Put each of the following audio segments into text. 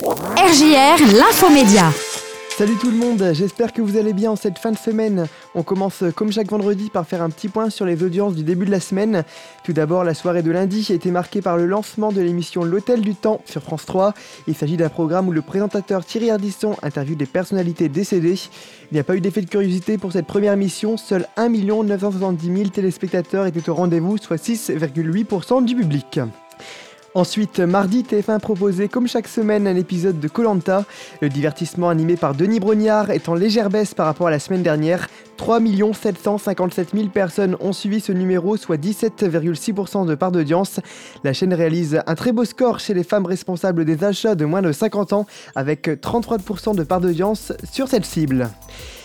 RJR, l'infomédia. Salut tout le monde, j'espère que vous allez bien en cette fin de semaine. On commence comme chaque vendredi par faire un petit point sur les audiences du début de la semaine. Tout d'abord, la soirée de lundi a été marquée par le lancement de l'émission L'Hôtel du Temps sur France 3. Il s'agit d'un programme où le présentateur Thierry Ardisson interviewe des personnalités décédées. Il n'y a pas eu d'effet de curiosité pour cette première mission, seuls 1 970 000 téléspectateurs étaient au rendez-vous, soit 6,8% du public. Ensuite, mardi, TF1 proposait comme chaque semaine un épisode de Colanta. Le divertissement animé par Denis Brognard est en légère baisse par rapport à la semaine dernière. 3 757 000 personnes ont suivi ce numéro, soit 17,6% de part d'audience. La chaîne réalise un très beau score chez les femmes responsables des achats de moins de 50 ans, avec 33% de part d'audience sur cette cible.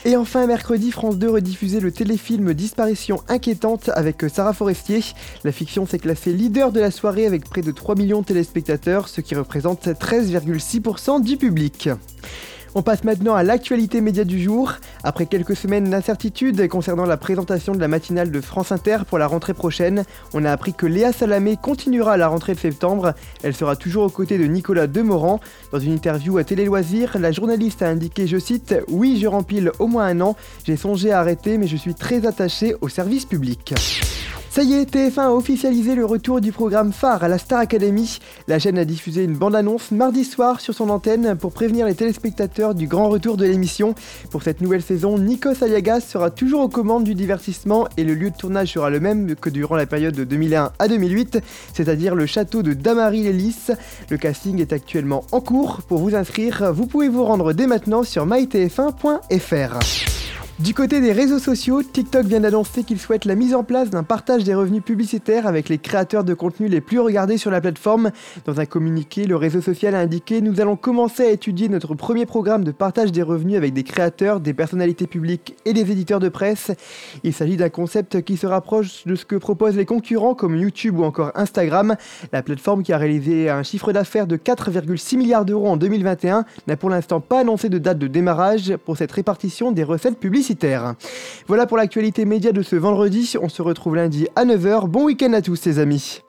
Et enfin, mercredi, France 2 rediffusait le téléfilm Disparition inquiétante avec Sarah Forestier. La fiction s'est classée leader de la soirée avec près de 3 millions de téléspectateurs, ce qui représente 13,6% du public. On passe maintenant à l'actualité média du jour. Après quelques semaines d'incertitude concernant la présentation de la matinale de France Inter pour la rentrée prochaine, on a appris que Léa Salamé continuera la rentrée de septembre. Elle sera toujours aux côtés de Nicolas Demorand. Dans une interview à Télé Loisirs, la journaliste a indiqué, je cite, Oui, je rempile au moins un an. J'ai songé à arrêter, mais je suis très attachée au service public. Ça y est, TF1 a officialisé le retour du programme phare à la Star Academy. La chaîne a diffusé une bande-annonce mardi soir sur son antenne pour prévenir les téléspectateurs du grand retour de l'émission. Pour cette nouvelle saison, Nikos Aliagas sera toujours aux commandes du divertissement et le lieu de tournage sera le même que durant la période de 2001 à 2008, c'est-à-dire le château de Damary-Lélis. Le casting est actuellement en cours. Pour vous inscrire, vous pouvez vous rendre dès maintenant sur mytf1.fr. Du côté des réseaux sociaux, TikTok vient d'annoncer qu'il souhaite la mise en place d'un partage des revenus publicitaires avec les créateurs de contenu les plus regardés sur la plateforme. Dans un communiqué, le réseau social a indiqué Nous allons commencer à étudier notre premier programme de partage des revenus avec des créateurs, des personnalités publiques et des éditeurs de presse. Il s'agit d'un concept qui se rapproche de ce que proposent les concurrents comme YouTube ou encore Instagram. La plateforme qui a réalisé un chiffre d'affaires de 4,6 milliards d'euros en 2021 n'a pour l'instant pas annoncé de date de démarrage pour cette répartition des recettes Voilà pour l'actualité média de ce vendredi. On se retrouve lundi à 9h. Bon week-end à tous, les amis.